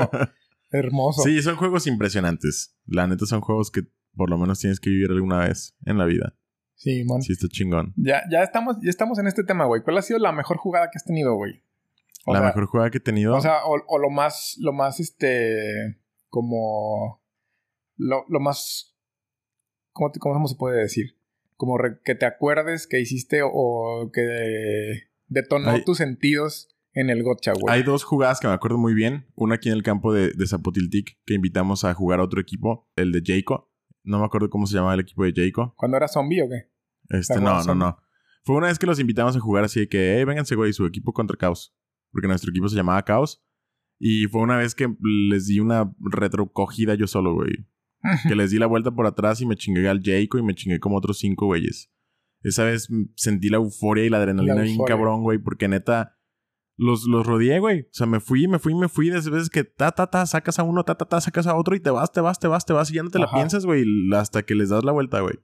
hermoso. Sí, son juegos impresionantes. La neta son juegos que por lo menos tienes que vivir alguna vez en la vida. Sí, man. Sí, está chingón. Ya, ya, estamos, ya estamos en este tema, güey. ¿Cuál ha sido la mejor jugada que has tenido, güey? O la sea, mejor jugada que he tenido. O sea, o, o lo más, lo más, este, como, lo, lo más, ¿cómo, cómo se puede decir? Como que te acuerdes que hiciste o que detonó tus sentidos en el gotcha, güey. Hay dos jugadas que me acuerdo muy bien. Una aquí en el campo de, de Zapotiltic, que invitamos a jugar a otro equipo, el de Jayco. No me acuerdo cómo se llamaba el equipo de Jayco. ¿Cuando era zombie o qué? Este, ¿Te no, no, Zombie? no. Fue una vez que los invitamos a jugar así de que, hey, vénganse, güey, su equipo contra Caos. Porque nuestro equipo se llamaba Caos. Y fue una vez que les di una retrocogida yo solo, güey. Que les di la vuelta por atrás y me chingué al Jayco y me chingué como otros cinco güeyes. Esa vez sentí la euforia y la adrenalina La bien cabrón, güey, porque neta los, los rodeé, güey. O sea, me fui, me fui, me fui. De esas veces que ta, ta, ta, sacas a uno, ta, ta, ta, sacas a otro y te vas, te vas, te vas, te vas y ya no te la piensas, güey, hasta que les das la vuelta, güey.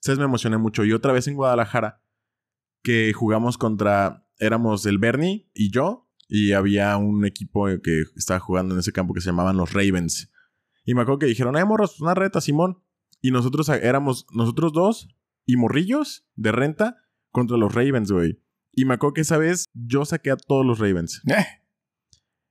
¿Sabes? Me emocioné mucho. Y otra vez en Guadalajara, que jugamos contra, éramos el Bernie y yo, y había un equipo que estaba jugando en ese campo que se llamaban los Ravens. Y me acuerdo que dijeron, eh, morros, una reta, Simón. Y nosotros éramos nosotros dos y morrillos de renta contra los Ravens, güey. Y me acuerdo que esa vez yo saqué a todos los Ravens. [laughs]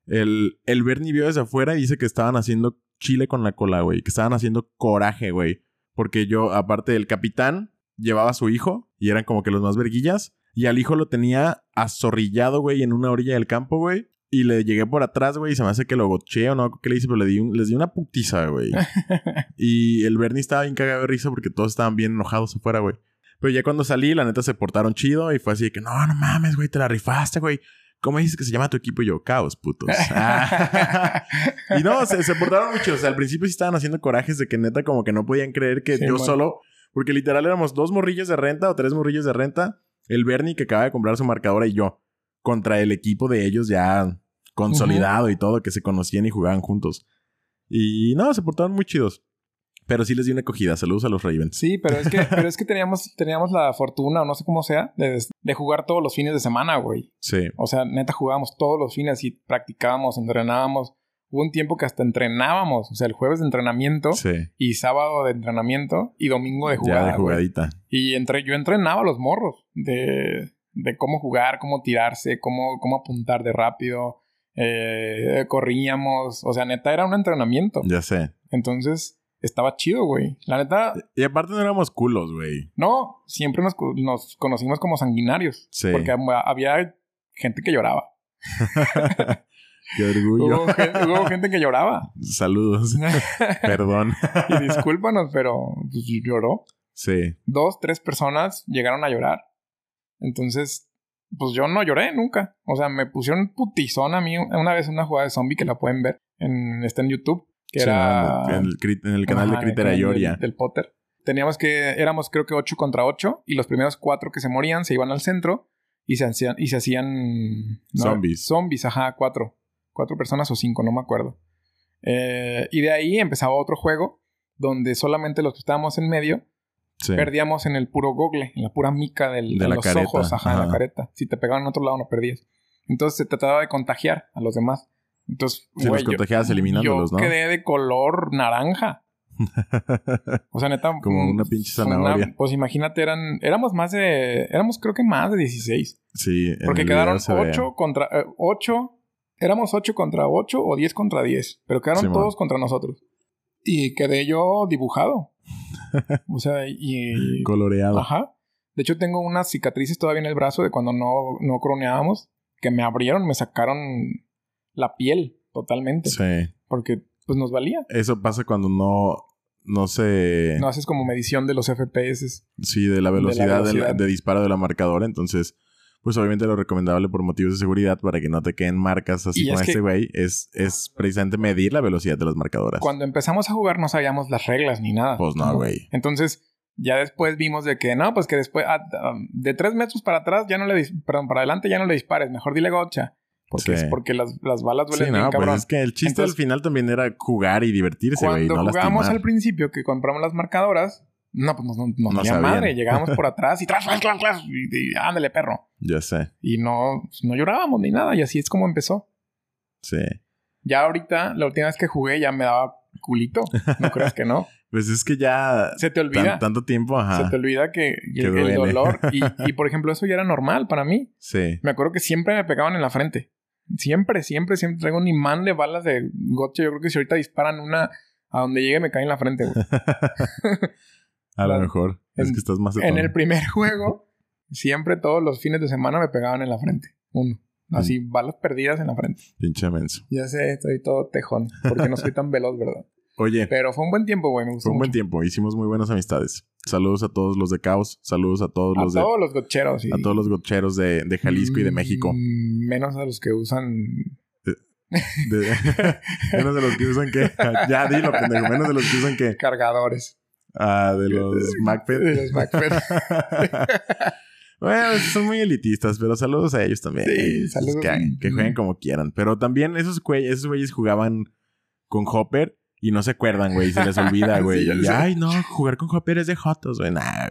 Eh, El, el Bernie vio desde afuera y dice que estaban haciendo chile con la cola, güey. Que estaban haciendo coraje, güey. Porque yo, aparte del capitán, llevaba a su hijo y eran como que los más verguillas. Y al hijo lo tenía azorrillado, güey, en una orilla del campo, güey. Y le llegué por atrás, güey, y se me hace que lo goché o no, ¿qué le hice? Pero le di un- les di una putiza, güey. [laughs] y el Bernie estaba bien cagado de risa porque todos estaban bien enojados afuera, güey. Pero ya cuando salí, la neta se portaron chido y fue así de que, no, no mames, güey, te la rifaste, güey. ¿Cómo dices que se llama tu equipo? Y yo, caos, putos. [laughs] Ah. [laughs] y no, se, se portaron mucho. O sea, al principio sí estaban haciendo corajes de que neta como que no podían creer que Sí, yo solo... Porque literal éramos dos morrillos de renta o tres morrillos de renta. El Bernie que acaba de comprar su marcadora y yo. Contra el equipo de ellos ya consolidado y todo, que se conocían y jugaban juntos. Y no, se portaron muy chidos. Pero sí les di una acogida. Saludos a los Ravens. Sí, pero es que, [laughs] pero es que teníamos, teníamos la fortuna, o no sé cómo sea, de, de jugar todos los fines de semana, güey. Sí. O sea, neta jugábamos todos los fines y practicábamos, entrenábamos. Hubo un tiempo que hasta entrenábamos. O sea, el jueves de entrenamiento Sí. y sábado de entrenamiento y domingo de ya jugada. de güey. jugadita. Y entre, yo entrenaba a los morros de, de cómo jugar, cómo tirarse, cómo, cómo apuntar de rápido. Eh, corríamos. O sea, neta era un entrenamiento. Ya sé. Entonces, estaba chido, güey. La neta, Y aparte no éramos culos, güey. no, siempre nos, nos conocimos como sanguinarios. Sí. Porque hab- había gente que lloraba. [laughs] Qué orgullo. Hubo gente que lloraba. Saludos. [laughs] Perdón. y discúlpanos, pero pues, lloró. Sí. Dos, tres personas llegaron a llorar. Entonces, pues yo no lloré nunca. O sea, me pusieron putizón a mí una vez en una jugada de zombie que la pueden ver. En, está en YouTube. Que Sí, era... en, el, crit- en el canal Ajá, de Critter el canal Ayoria. Del, del Potter. Teníamos que... Éramos creo que ocho contra ocho. Y los primeros cuatro que se morían se iban al centro. Y se hacían... Y se hacían no, Zombies. Zombies, ajá, cuatro. Cuatro personas o cinco, no me acuerdo. Eh, y de ahí empezaba otro juego. Donde solamente los que estábamos en medio Sí. perdíamos en el puro gogle, en la pura mica del, De los careta, ojos, ajá, en la ajá. careta. Si te pegaban en otro lado, no perdías. Entonces se trataba de contagiar a los demás. Entonces, güey, los contagiabas eliminándolos, yo ¿no? quedé de color naranja. [laughs] O sea, neta. Como una pinche fue zanahoria. pues imagínate, eran, éramos más de, éramos creo que más de 16. sí. Porque quedaron video se ve. 8 contra, eh, 8, éramos 8 contra 8 o 10 contra 10. Pero quedaron todos contra nosotros. Y quedé yo dibujado. [laughs] o sea, y... Coloreado. Ajá. De hecho, tengo unas cicatrices todavía en el brazo de cuando no, no croneábamos. Que me abrieron, me sacaron la piel totalmente. Sí. Porque pues nos valía. Eso pasa cuando no, no se... No haces como medición de los FPS. Sí, de la velocidad, de, la- velocidad. de disparo de la marcadora. Entonces, pues obviamente lo recomendable por motivos de seguridad para que no te queden marcas así como es este güey es, es precisamente medir la velocidad de las marcadoras. Cuando empezamos a jugar no sabíamos las reglas ni nada. Pues no, güey. Entonces, Ya después vimos de que, no, pues que después, ah, ah, de tres metros para atrás ya no le, perdón, para adelante ya no le dispares, mejor dile gocha. Porque, es Sí. porque las, las balas Sí, duelen bien, no, pues cabrón. es que el chiste Entonces- al final también era jugar y divertirse, güey, Cuando no jugábamos lastimar. al principio, que compramos las marcadoras, no, pues No valía sabían. madre. Llegábamos por [laughs] atrás y tras, tras, tras, tras, y, y ándale, perro. Ya sé, Y no, pues, no llorábamos ni nada, y así es como empezó. sí. Ya ahorita, la última vez que jugué, ya me daba culito. No creas que no. [laughs] Pues es que ya Se te tan- olvida. tanto tiempo, ajá. Se te olvida que, el dolor. [laughs] Y, y, por ejemplo, eso ya era normal para mí. Sí. Me acuerdo que siempre me pegaban en la frente. Siempre, siempre, siempre traigo un imán de balas de gotcha. Yo creo que si ahorita disparan una a donde llegue me cae en la frente, güey. A lo mejor. Es que estás más En el primer [laughs] juego, siempre todos los fines de semana me pegaban en la frente. Uno. Así, balas perdidas en la frente. Pinche menso. Ya sé, estoy todo tejón. Porque no soy tan veloz, ¿verdad? [laughs] Oye, Pero fue un buen tiempo, güey. Me gustó fue un buen tiempo. Hicimos muy buenas amistades. Saludos a todos los de Caos. Saludos a todos A los de... todos los gocheros. y- A todos los gocheros de, de Jalisco y de México. Mm, Menos a los que usan De- [laughs] menos de los que usan que... ya dilo, pendejo. Menos de los que usan que... cargadores. Ah, de los MacFed. De los MacFed. [laughs] bueno, esos son muy elitistas, pero saludos a ellos también. Sí, saludos. Que, que jueguen como quieran. Pero también esos güeyes, esos güeyes jugaban con Hopper y no se acuerdan, güey. Se les olvida, [laughs] güey. Sí, Y. Ay, no, jugar con Hopper es de Jotos, güey. Nah,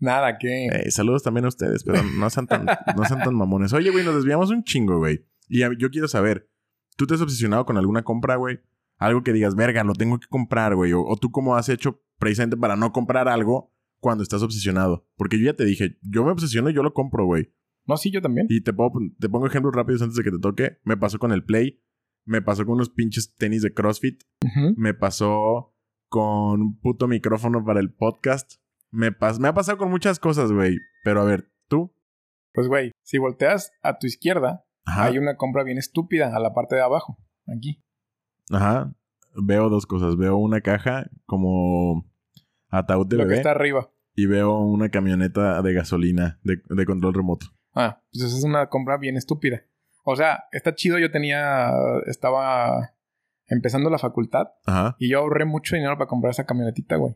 Nada, que. Eh, saludos también a ustedes, pero no sean tan, no sean tan mamones. Oye, güey, nos desviamos un chingo, güey. Y yo quiero saber, ¿tú te has obsesionado con alguna compra, güey? Algo que digas, verga, lo tengo que comprar, güey. O, o tú cómo has hecho precisamente para no comprar algo cuando estás obsesionado. Porque yo ya te dije, yo me obsesiono y yo lo compro, güey. No, sí, yo también. Y te, puedo, te pongo ejemplos rápidos antes de que te toque. Me pasó con el Play. Me pasó con unos pinches tenis de CrossFit. Me pasó con un puto micrófono para el podcast. Me, pas me ha pasado con muchas cosas, güey. Pero a ver, ¿tú? Pues, güey, si volteas a tu izquierda, Ajá. hay una compra bien estúpida a la parte de abajo. Aquí. Ajá. Veo dos cosas. Veo una caja como ataúd de Lo que bebé está arriba. y veo una camioneta de gasolina de, de control remoto. Ah, pues esa es una compra bien estúpida. O sea, está chido. Yo tenía. Estaba empezando la facultad Ajá. y yo ahorré mucho dinero para comprar esa camionetita, güey.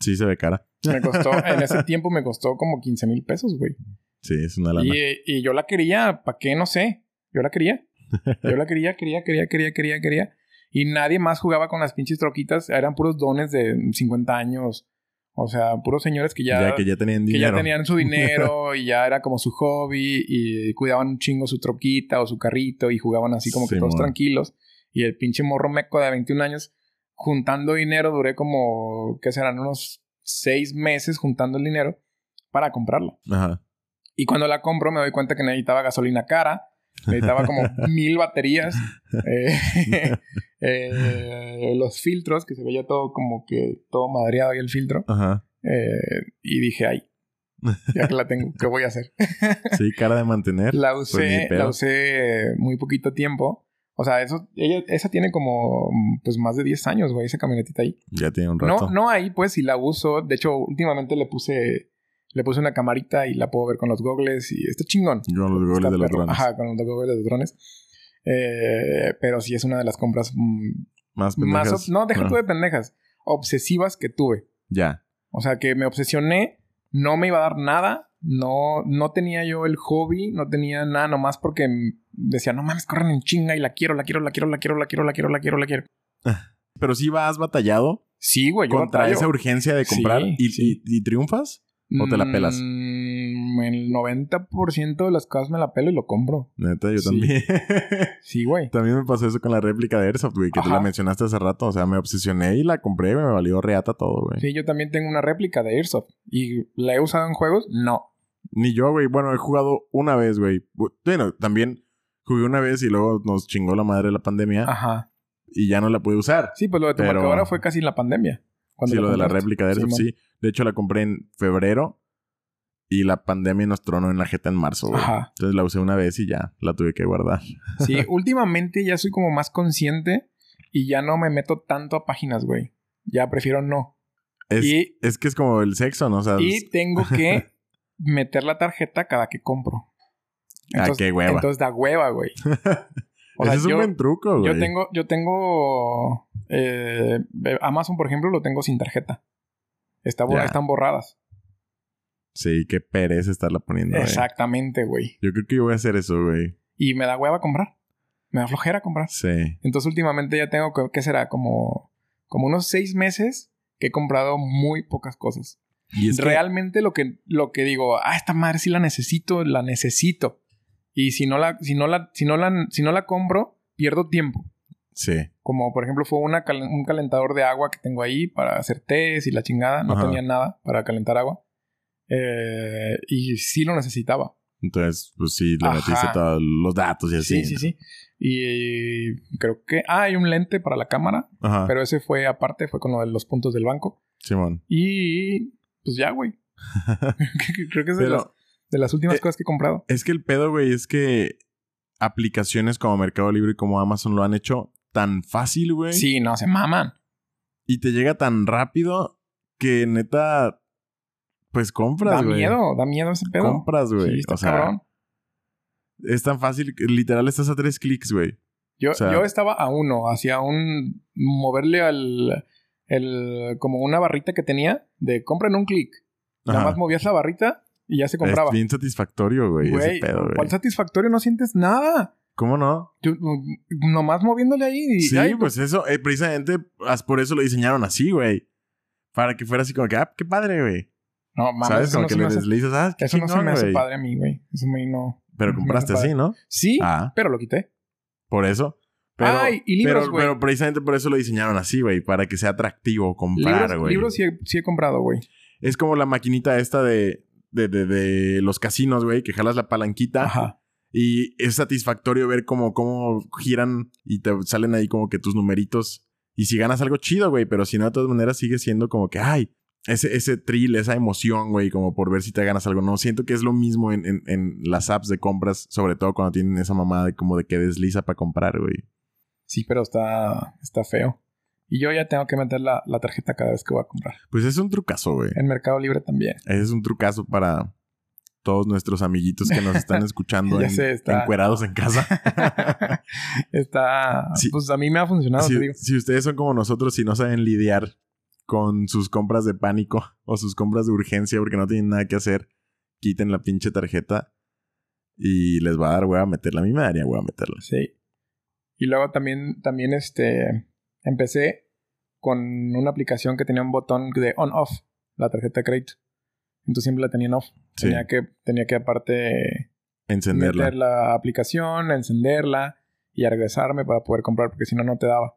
Sí se ve cara. Me costó, [laughs] en ese tiempo me costó como 15 mil pesos, güey. Sí, es una lana. Y, y yo la quería, ¿para qué? No sé. Yo la quería. [laughs] Yo la quería, quería, quería, quería, quería, quería. Y nadie más jugaba con las pinches troquitas. Eran puros dones de 50 años. O sea, puros señores que ya, Ya, que ya tenían que dinero. ya tenían su [laughs] dinero y ya era como su hobby y cuidaban un chingo su troquita o su carrito y jugaban así como que todos tranquilos. Y el pinche morro meco de 21 años juntando dinero, duré como, ¿qué serán? Unos seis meses juntando el dinero para comprarla. Ajá. Y cuando la compro me doy cuenta que necesitaba gasolina cara, necesitaba como [laughs] mil baterías, eh, [laughs] eh, los filtros, que se veía todo como que todo madreado ahí el filtro. Ajá. eh, y dije, ay, ya que la tengo, ¿qué voy a hacer? Sí, cara de mantener. La Pues usé, pedo. la usé muy poquito tiempo. O sea, eso, ella, esa tiene como pues más de 10 años, güey, esa camionetita ahí. Ya tiene un rato. No, no ahí, pues, si la uso. De hecho, últimamente le puse, le puse una camarita y la puedo ver con los goggles y está chingón. Yo los Está de los drones. Ajá, con los goggles de los drones. Eh, pero sí es una de las compras mm, Más pendejas. No, deja Ah, tú de pendejas. Obsesivas que tuve. Ya. O sea, que me obsesioné. No me iba a dar nada. No, no tenía yo el hobby. No tenía nada nomás porque decía, no mames, corren en chinga y la quiero, la quiero, la quiero, la quiero, la quiero, la quiero, la quiero, la quiero. [laughs] Pero sí vas batallado Sí, güey, yo contra batallo. esa urgencia de comprar Sí, y, sí. y- y triunfas. ¿O te la pelas? Mm, el 90% de las cosas me la pelo y lo compro. Neta, yo Sí. también. [laughs] Sí, güey. también me pasó eso con la réplica de Airsoft, güey, que tú Ajá. la mencionaste hace rato. O sea, me obsesioné y la compré y me valió reata todo, güey. Sí, yo también tengo una réplica de Airsoft. ¿Y la he usado en juegos? No. Ni yo, güey. Bueno, he jugado una vez, güey. Bu- Bueno, también jugué una vez y luego nos chingó la madre la pandemia Ajá. y ya no la pude usar. Sí, pues lo de tu Pero- marcadora fue casi en la pandemia. cuando Sí, lo de la réplica de Airsoft, sí. De hecho, la compré en febrero y la pandemia nos tronó en la jeta en marzo, güey. Ajá. Entonces la usé una vez y ya la tuve que guardar. Sí, [laughs] últimamente ya soy como más consciente y ya no me meto tanto a páginas, güey. Ya prefiero no. Es, Y- es que es como el sexo, ¿no? O sea, Y tengo que [laughs] meter la tarjeta cada que compro. Ah, qué hueva. Entonces da hueva, güey. [laughs] O ese sea, es un yo- buen truco, güey. Yo tengo, yo tengo eh, Amazon, por ejemplo, lo tengo sin tarjeta. Está están borradas. Sí, qué pereza estarla poniendo. Exactamente, güey. Yo creo que yo voy a hacer eso, güey. Y me da hueva comprar. Me da flojera comprar. Sí. Entonces últimamente ya tengo, que- ¿qué será? Como, como unos seis meses que he comprado muy pocas cosas. Y es que- Realmente lo que, lo que digo, ah, esta madre sí la necesito, la necesito. Y si no la, si no la, si no la, si no la compro, pierdo tiempo. Sí. Como por ejemplo fue una cal- un calentador de agua que tengo ahí para hacer tés y la chingada. No Ajá. tenía nada para calentar agua. Eh, y sí lo necesitaba. Entonces, pues sí, le Ajá. metiste todos los datos y así. Sí, sí, sí. Y creo que... Ah, hay un lente para la cámara. Ajá. Pero ese fue aparte, fue con lo de los puntos del banco. Simón. Y pues ya, güey. [laughs] [laughs] creo que es de, Pero- las, de las últimas Eh, cosas que he comprado. Es que el pedo, güey, es que aplicaciones como Mercado Libre y como Amazon lo han hecho tan fácil, güey. Sí, no, se maman. Y te llega tan rápido que neta, pues compras, Da güey. miedo, da miedo ese pedo. Compras, güey. Sí, o sea, cabrón. es tan fácil literal estás a tres clics, güey. Yo, o sea- yo estaba a uno, hacia un... Moverle al... El, como una barrita que tenía de compra en un clic. Nada más movías la barrita y ya se compraba. Es bien satisfactorio, güey, ese pedo, güey. ¿cuál satisfactorio? No sientes nada. ¿Cómo no? Yo, nomás moviéndole ahí y... Sí, ay, pues eso, eh, precisamente por eso lo diseñaron así, güey. Para que fuera así como que, ah, qué padre, güey. No, mames, ¿Sabes? Como no que le hace- deslizas, ah, qué Eso no se me hace padre a mí, güey. Eso me no... Pero no compraste así. ¿no? Sí, Ah, pero lo quité. por eso. Pero, Ay, y libros, pero, güey. pero precisamente por eso lo diseñaron así, güey. Para que sea atractivo comprar, libros, güey. libros sí he, sí he comprado, güey. Es como la maquinita esta de, de, de, de los casinos, güey. Que jalas la palanquita. Ajá. Y es satisfactorio ver cómo, cómo giran y te salen ahí como que tus numeritos. Y si ganas algo chido, güey. Pero si no, de todas maneras sigue siendo como que, ay, ese, ese thrill, esa emoción, güey. Como por ver si te ganas algo. No, siento que es lo mismo en, en, en las apps de compras. Sobre todo cuando tienen esa mamada de como de que desliza para comprar, güey. Sí, pero está, está feo. Y yo ya tengo que meter la, la tarjeta cada vez que voy a comprar. Pues es un trucazo, güey. En Mercado Libre también. Es un trucazo para todos nuestros amiguitos que nos están [laughs] escuchando Ya en, sé, está- encuerados en casa. [laughs] está... Sí. Pues a mí me ha funcionado, si, te digo. si ustedes son como nosotros y no saben lidiar con sus compras de pánico [laughs] o sus compras de urgencia porque no tienen nada que hacer, quiten la pinche tarjeta y les va a dar hueva meterla. A mí me daría hueva meterla. Sí. Y luego también, también este... Empecé con una aplicación que tenía un botón de on-off. La tarjeta de crédito. Entonces siempre la tenía en off. Sí, Tenía que, tenía que aparte encenderla. meter la aplicación, encenderla y regresarme para poder comprar, porque si no, no te daba.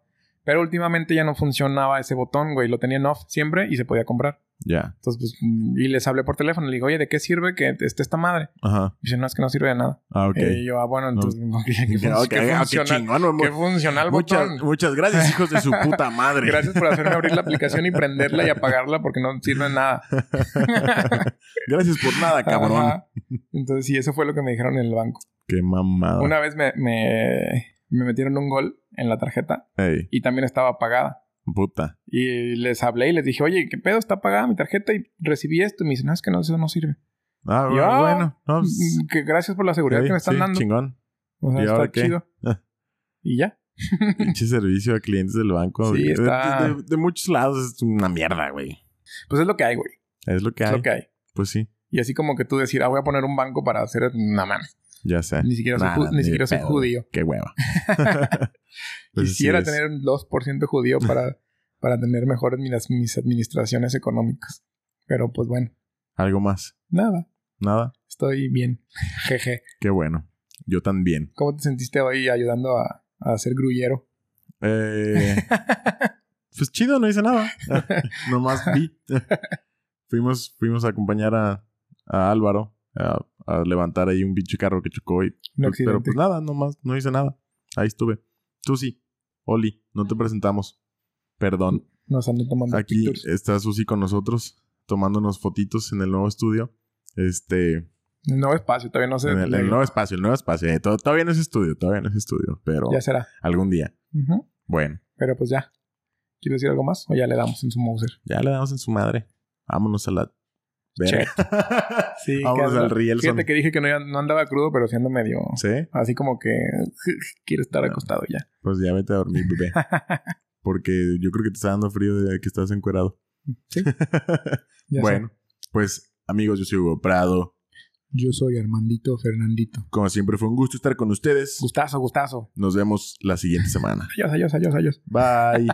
Pero últimamente ya no funcionaba ese botón, güey. Lo tenía en off siempre y se podía comprar. Ya. Entonces, pues, y les hablé por teléfono. Le digo, oye, ¿de qué sirve que esté esta madre? Ajá. Y dice, no, es que no sirve de nada. Ah, ok. Y yo, ah, bueno, entonces, [laughs] ¿qué, qué Ok, fun- qué ok, funcional, chingón, qué funcional muchas, botón? muchas gracias, [laughs] hijos de su puta madre. Gracias por hacerme abrir la aplicación y prenderla y apagarla porque no sirve de nada. [laughs] gracias por nada, cabrón. Ajá. Entonces, sí, eso fue lo que me dijeron en el banco. Qué mamada. Una vez me, me, me metieron un gol en la tarjeta Ey, y también estaba apagada. puta. Y les hablé y les dije, oye, ¿qué pedo? Está apagada mi tarjeta y recibí esto. Y me dicen, no, es que no, eso no sirve. Ah, Y yo, bueno. No, pues, Mm, Que gracias por la seguridad que me están sí, dando. Chingón. O sea, ¿Y ahora está qué? chido. [laughs] Y ya. Pinche servicio a clientes del banco. Sí, De- está- de, de- de muchos lados es una mierda, güey. Pues es lo que hay, güey. Es lo que Es hay. lo que hay. Pues sí, Y así como que tú decir, ah, voy a poner un banco para hacer una mano. Ya sé. Ni siquiera soy, Nah, ni siquiera soy judío. Qué hueva. [laughs] [laughs] Pues Quisiera tener un 2% judío [laughs] para, para tener mejores mis, mis administraciones económicas. Pero pues bueno, Algo más. nada. Nada. Estoy bien. Jeje. Qué bueno. Yo también. ¿Cómo te sentiste hoy ayudando a, a hacer grullero? Eh, pues chido, no hice nada. Nomás vi. fuimos, fuimos a acompañar a, a Álvaro a, a levantar ahí un pinche carro que chocó y Pues, pero pues nada, nomás, no hice nada. Ahí estuve. Tú sí. Oli, no te presentamos. Perdón. Nos andan tomando Aquí pictures. está Susi con nosotros, tomándonos fotitos en el nuevo estudio. Este, El nuevo espacio, todavía no sé. en el, el nuevo espacio, el nuevo espacio. Eh, to- todavía no es estudio, todavía no es estudio, pero Ya será. algún día. Bueno, Pero pues ya. ¿Quieres decir algo más? O ya le damos en su Mouser. ya le damos en su madre. Vámonos a la. Cierto. [laughs] sí, Vamos al riel. Que dije que no, no, andaba crudo, pero siendo medio. Sí. Así como que [laughs] quiero estar ah. acostado ya. Pues ya vete a dormir, bebé. [laughs] Porque yo creo que te está dando frío de que estás encuerado. Sí. bueno, pues amigos, yo soy Hugo Prado. Yo soy Armandito Fernandito. Como siempre, fue un gusto estar con ustedes. Gustazo, gustazo. Nos vemos la siguiente semana. adiós, adiós, adiós, adiós. Bye.